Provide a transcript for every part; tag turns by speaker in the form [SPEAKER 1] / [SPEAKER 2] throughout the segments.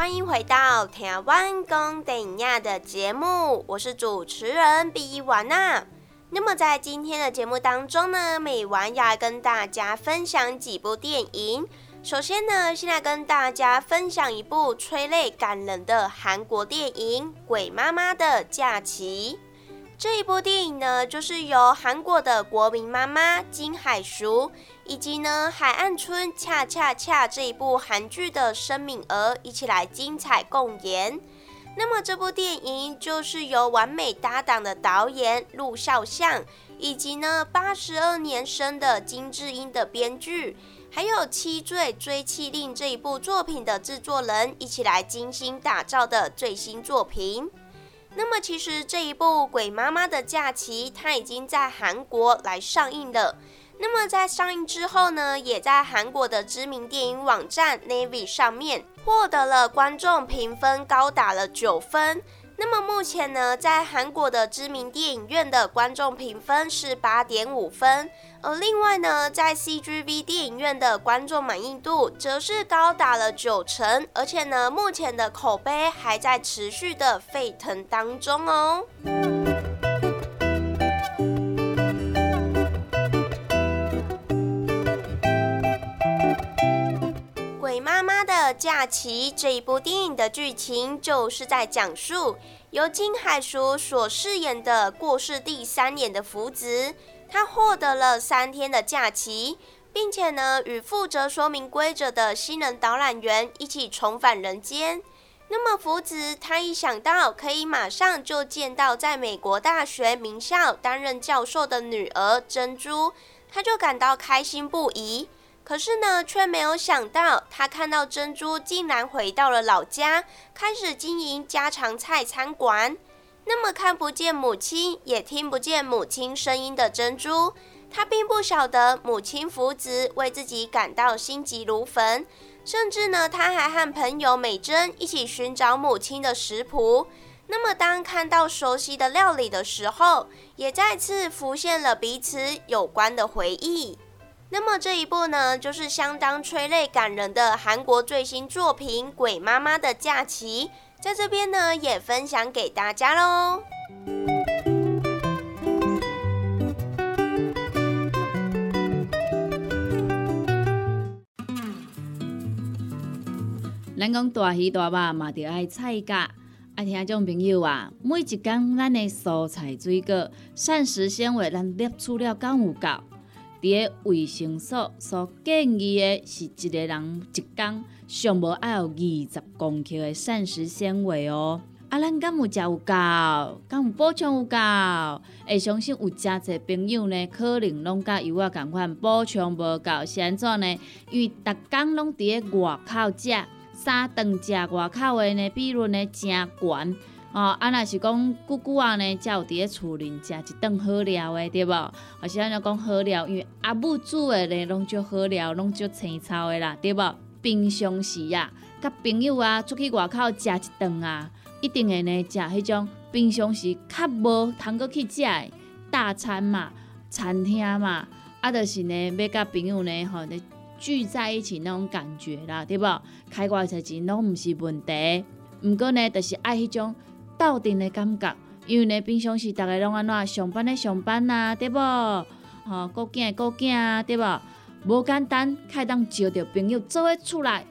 [SPEAKER 1] 欢迎回到台湾公等亚的节目，我是主持人比瓦娜。那么在今天的节目当中呢，每晚要跟大家分享几部电影。首先呢，现在跟大家分享一部催泪感人的韩国电影《鬼妈妈的假期》。这一部电影呢，就是由韩国的国民妈妈金海淑。以及呢，《海岸村恰恰恰》这一部韩剧的申敏儿一起来精彩共演。那么这部电影就是由完美搭档的导演陆孝相，以及呢八十二年生的金智英的编剧，还有《七罪追妻令》这一部作品的制作人一起来精心打造的最新作品。那么其实这一部《鬼妈妈的假期》它已经在韩国来上映了。那么在上映之后呢，也在韩国的知名电影网站 Navy 上面获得了观众评分高达了九分。那么目前呢，在韩国的知名电影院的观众评分是八点五分，而另外呢，在 CGV 电影院的观众满意度则是高达了九成，而且呢，目前的口碑还在持续的沸腾当中哦。假期这一部电影的剧情，就是在讲述由金海淑所饰演的过世第三年的福子，他获得了三天的假期，并且呢，与负责说明规则的新人导览员一起重返人间。那么福子他一想到可以马上就见到在美国大学名校担任教授的女儿珍珠，他就感到开心不已。可是呢，却没有想到，他看到珍珠竟然回到了老家，开始经营家常菜餐馆。那么看不见母亲，也听不见母亲声音的珍珠，他并不晓得母亲福子为自己感到心急如焚。甚至呢，他还和朋友美珍一起寻找母亲的食谱。那么当看到熟悉的料理的时候，也再次浮现了彼此有关的回忆。那么这一部呢，就是相当催泪感人的韩国最新作品《鬼妈妈的假期》，在这边呢也分享给大家喽。
[SPEAKER 2] 咱讲大鱼大肉嘛，就爱菜价。爱听种朋友啊，每一工咱的蔬菜水果、膳食纤维，咱摄取了够有够？伫个卫生所所建议的是一个人一工上无爱有二十公克的膳食纤维哦。啊，咱敢有食有够，敢有补充有够？会相信有诚侪朋友呢，可能拢甲油啊共款补充无够，是安怎呢？因为逐工拢伫咧外口食，三顿食外口的呢，比率呢诚悬。哦，啊，若是讲久久啊呢，才有伫咧厝里食一顿好料的，对无？而是安尼讲好料，因为阿母煮的呢，拢足好料，拢足青草的啦，对无？平常时啊，甲朋友啊出去外口食一顿啊。一定会呢，食迄种平常时较无通过去食的大餐嘛、餐厅嘛，啊，就是呢，要甲朋友呢，吼，聚在一起那种感觉啦，对无？开偌侪钱拢毋是问题，毋过呢，就是爱迄种斗阵的感觉，因为呢，平常时逐个拢安怎上班的上班啊，对无？吼，顾囝顾囝啊，对无？无简单，开当招着朋友做伙出来，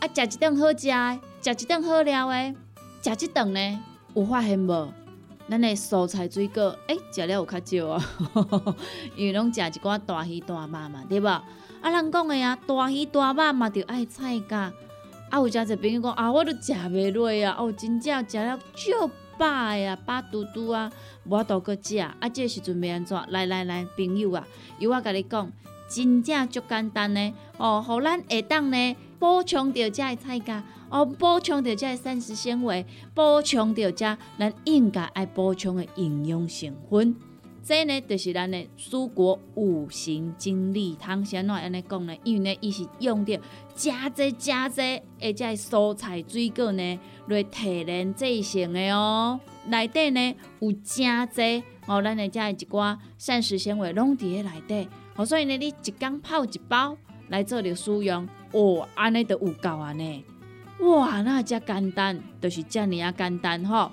[SPEAKER 2] 啊，食一顿好食的，食一顿好料的。食一顿呢，有发现无？咱的蔬菜水果，诶，食了有较少啊，因为拢食一寡大鱼大肉嘛，对无？啊，人讲的啊，大鱼大肉嘛，就爱菜价。啊，有诚侪朋友讲啊，我都食袂落啊，哦，真正食了足饱呀，饱嘟嘟啊，无法度搁食。啊，这时阵要安怎？来来来，朋友啊，由我甲你讲，真正足简单呢，哦，互咱下当呢补充着遮的菜价。哦，补充着这膳食纤维，补充着这咱应该爱补充的营养成分。这呢，就是咱的蔬果五行精力汤。先怎安尼讲呢？因为呢，伊是用着加济加济，而且蔬菜水果呢来提炼制成的哦。内底呢有加济哦，咱的这一寡膳食纤维拢伫咧内底。哦，所以呢，你一缸泡一包来做着使用，哦，安尼就有够安尼。哇，那遮简单，就是遮尔啊简单吼！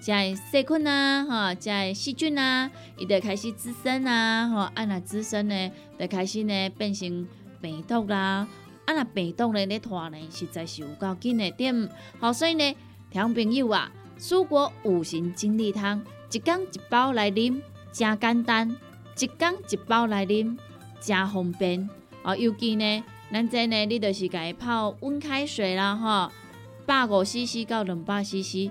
[SPEAKER 2] 即个细菌啊，吼，即个细菌啊，伊就开始滋生啊，吼，啊若滋生呢，就开始呢变成病毒啦，啊若病毒呢咧拖呢，实在是有够紧的点。好，所以呢，听朋友啊，蔬果五行精力汤，一缸一包来啉，真简单；一缸一包来啉，真方便。哦，尤其呢，咱这呢，你就是家泡温开水啦，吼，百五 CC 到两百 CC，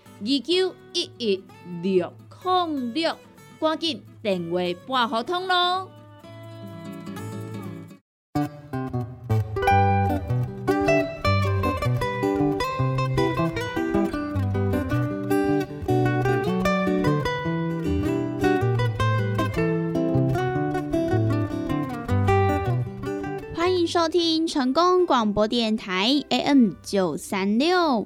[SPEAKER 2] 二九一一六零六，赶紧电话拨合通咯！
[SPEAKER 3] 收听成功广播电台 AM 九三六，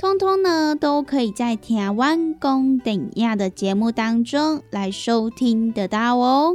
[SPEAKER 3] 通通呢，都可以在台湾公等亚的节目当中来收听得到哦。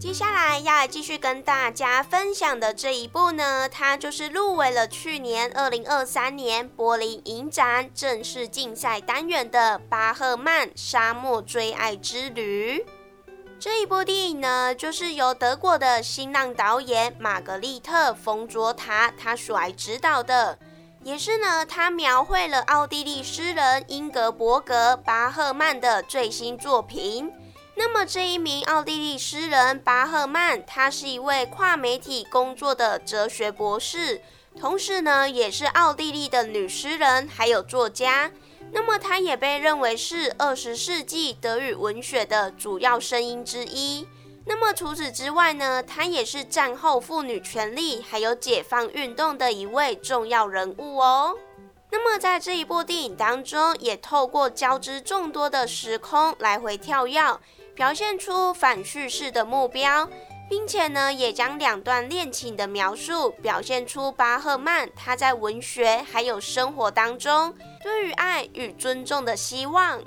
[SPEAKER 1] 接下来要继续跟大家分享的这一部呢，它就是入围了去年二零二三年柏林影展正式竞赛单元的《巴赫曼沙漠追爱之旅》。这一部电影呢，就是由德国的新浪导演玛格丽特·冯卓塔他所来指导的，也是呢，他描绘了奥地利诗人英格伯格·巴赫曼的最新作品。那么这一名奥地利诗人巴赫曼，他是一位跨媒体工作的哲学博士，同时呢也是奥地利的女诗人，还有作家。那么他也被认为是二十世纪德语文学的主要声音之一。那么除此之外呢，他也是战后妇女权利还有解放运动的一位重要人物哦。那么在这一部电影当中，也透过交织众多的时空来回跳跃。表现出反叙事的目标，并且呢，也将两段恋情的描述表现出巴赫曼他在文学还有生活当中对于爱与尊重的希望。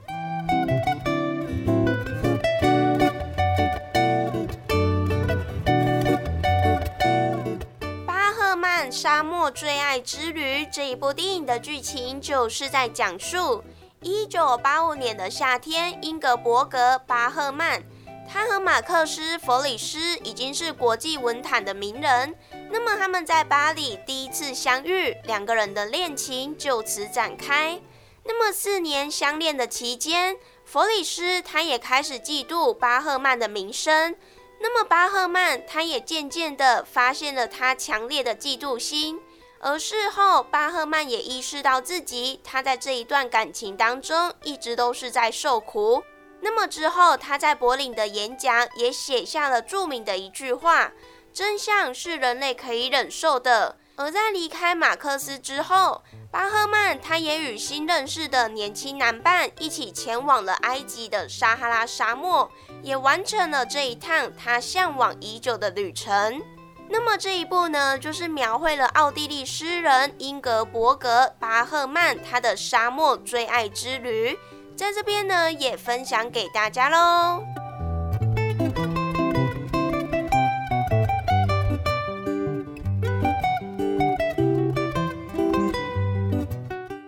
[SPEAKER 1] 巴赫曼《沙漠最爱之旅》这一部电影的剧情就是在讲述。一九八五年的夏天，英格伯格·巴赫曼，他和马克思·弗里斯已经是国际文坛的名人。那么他们在巴黎第一次相遇，两个人的恋情就此展开。那么四年相恋的期间，弗里斯他也开始嫉妒巴赫曼的名声。那么巴赫曼他也渐渐的发现了他强烈的嫉妒心。而事后，巴赫曼也意识到自己，他在这一段感情当中一直都是在受苦。那么之后，他在柏林的演讲也写下了著名的一句话：“真相是人类可以忍受的。”而在离开马克思之后，巴赫曼他也与新认识的年轻男伴一起前往了埃及的撒哈拉沙漠，也完成了这一趟他向往已久的旅程。那么这一部呢，就是描绘了奥地利诗人英格伯格·巴赫曼他的沙漠追爱之旅，在这边呢也分享给大家喽。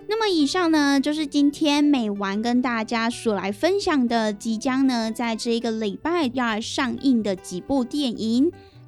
[SPEAKER 3] 那么以上呢，就是今天美完跟大家所来分享的，即将呢在这一个礼拜要上映的几部电影。